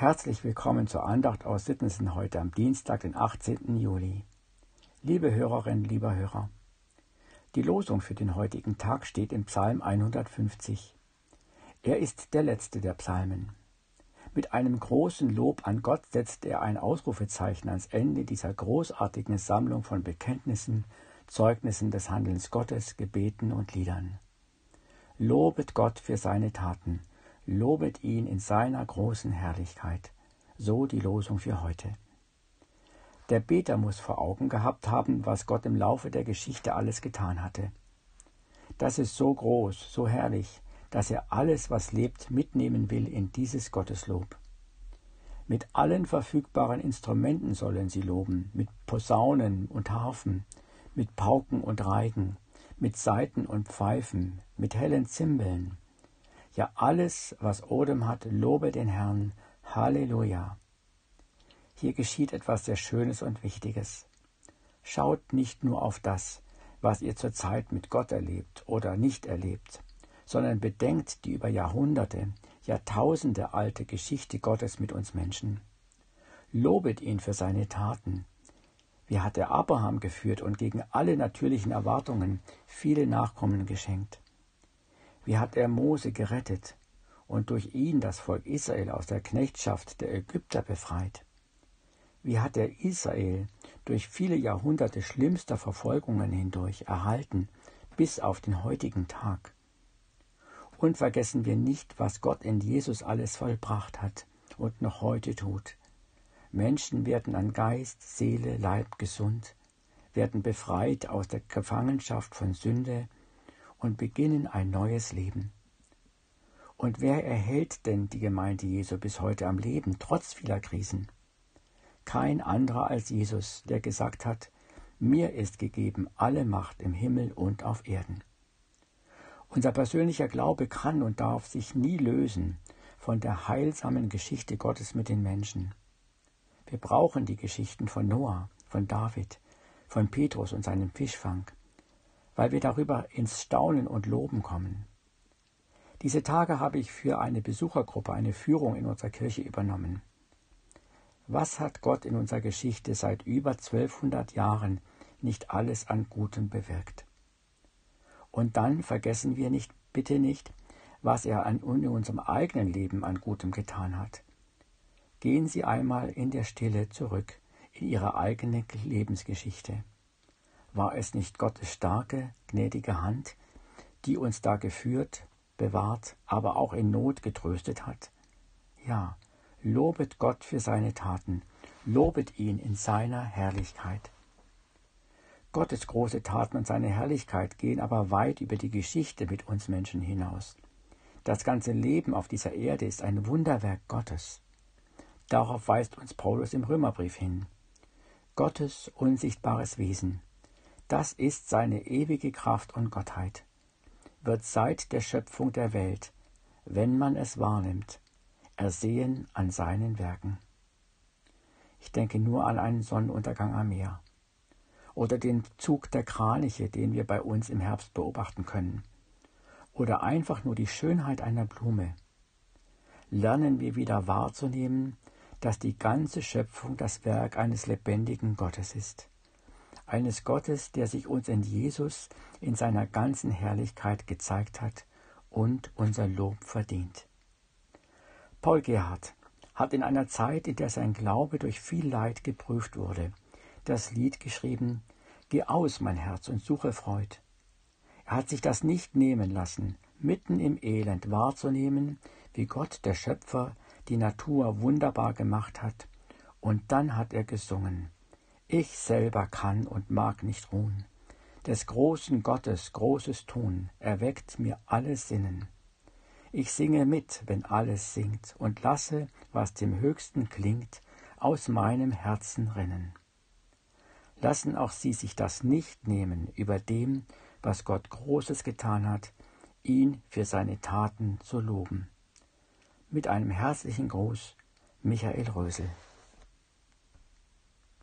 Herzlich willkommen zur Andacht aus Sittensen heute am Dienstag, den 18. Juli. Liebe Hörerinnen, lieber Hörer, die Losung für den heutigen Tag steht im Psalm 150. Er ist der letzte der Psalmen. Mit einem großen Lob an Gott setzt er ein Ausrufezeichen ans Ende dieser großartigen Sammlung von Bekenntnissen, Zeugnissen des Handelns Gottes, Gebeten und Liedern. Lobet Gott für seine Taten, lobet ihn in seiner großen Herrlichkeit. So die Losung für heute. Der Beter muss vor Augen gehabt haben, was Gott im Laufe der Geschichte alles getan hatte. Das ist so groß, so herrlich, dass er alles, was lebt, mitnehmen will in dieses Gotteslob. Mit allen verfügbaren Instrumenten sollen sie loben, mit Posaunen und Harfen, mit Pauken und Reigen, mit Saiten und Pfeifen, mit hellen Zimbeln, ja, alles, was Odem hat, lobe den Herrn. Halleluja. Hier geschieht etwas sehr Schönes und Wichtiges. Schaut nicht nur auf das, was ihr zurzeit mit Gott erlebt oder nicht erlebt, sondern bedenkt die über Jahrhunderte, Jahrtausende alte Geschichte Gottes mit uns Menschen. Lobet ihn für seine Taten. Wie hat er Abraham geführt und gegen alle natürlichen Erwartungen viele Nachkommen geschenkt? Wie hat er Mose gerettet und durch ihn das Volk Israel aus der Knechtschaft der Ägypter befreit? Wie hat er Israel durch viele Jahrhunderte schlimmster Verfolgungen hindurch erhalten, bis auf den heutigen Tag? Und vergessen wir nicht, was Gott in Jesus alles vollbracht hat und noch heute tut. Menschen werden an Geist, Seele, Leib gesund, werden befreit aus der Gefangenschaft von Sünde und beginnen ein neues Leben. Und wer erhält denn die Gemeinde Jesu bis heute am Leben, trotz vieler Krisen? Kein anderer als Jesus, der gesagt hat, mir ist gegeben alle Macht im Himmel und auf Erden. Unser persönlicher Glaube kann und darf sich nie lösen von der heilsamen Geschichte Gottes mit den Menschen. Wir brauchen die Geschichten von Noah, von David, von Petrus und seinem Fischfang, weil wir darüber ins Staunen und Loben kommen. Diese Tage habe ich für eine Besuchergruppe eine Führung in unserer Kirche übernommen. Was hat Gott in unserer Geschichte seit über 1200 Jahren nicht alles an Gutem bewirkt? Und dann vergessen wir nicht, bitte nicht, was er an, in unserem eigenen Leben an Gutem getan hat. Gehen Sie einmal in der Stille zurück in Ihre eigene Lebensgeschichte. War es nicht Gottes starke, gnädige Hand, die uns da geführt, bewahrt, aber auch in Not getröstet hat? Ja, lobet Gott für seine Taten, lobet ihn in seiner Herrlichkeit. Gottes große Taten und seine Herrlichkeit gehen aber weit über die Geschichte mit uns Menschen hinaus. Das ganze Leben auf dieser Erde ist ein Wunderwerk Gottes. Darauf weist uns Paulus im Römerbrief hin. Gottes unsichtbares Wesen, das ist seine ewige Kraft und Gottheit, wird seit der Schöpfung der Welt, wenn man es wahrnimmt, ersehen an seinen Werken. Ich denke nur an einen Sonnenuntergang am Meer oder den Zug der Kraniche, den wir bei uns im Herbst beobachten können, oder einfach nur die Schönheit einer Blume. Lernen wir wieder wahrzunehmen, dass die ganze Schöpfung das Werk eines lebendigen Gottes ist eines Gottes, der sich uns in Jesus in seiner ganzen Herrlichkeit gezeigt hat und unser Lob verdient. Paul Gerhard hat in einer Zeit, in der sein Glaube durch viel Leid geprüft wurde, das Lied geschrieben Geh aus, mein Herz, und suche Freud. Er hat sich das nicht nehmen lassen, mitten im Elend wahrzunehmen, wie Gott, der Schöpfer, die Natur wunderbar gemacht hat, und dann hat er gesungen ich selber kann und mag nicht ruhen. Des großen Gottes großes Tun erweckt mir alle Sinnen. Ich singe mit, wenn alles singt, und lasse, was dem Höchsten klingt, aus meinem Herzen rinnen. Lassen auch Sie sich das nicht nehmen über dem, was Gott Großes getan hat, ihn für seine Taten zu loben. Mit einem herzlichen Gruß, Michael Rösel.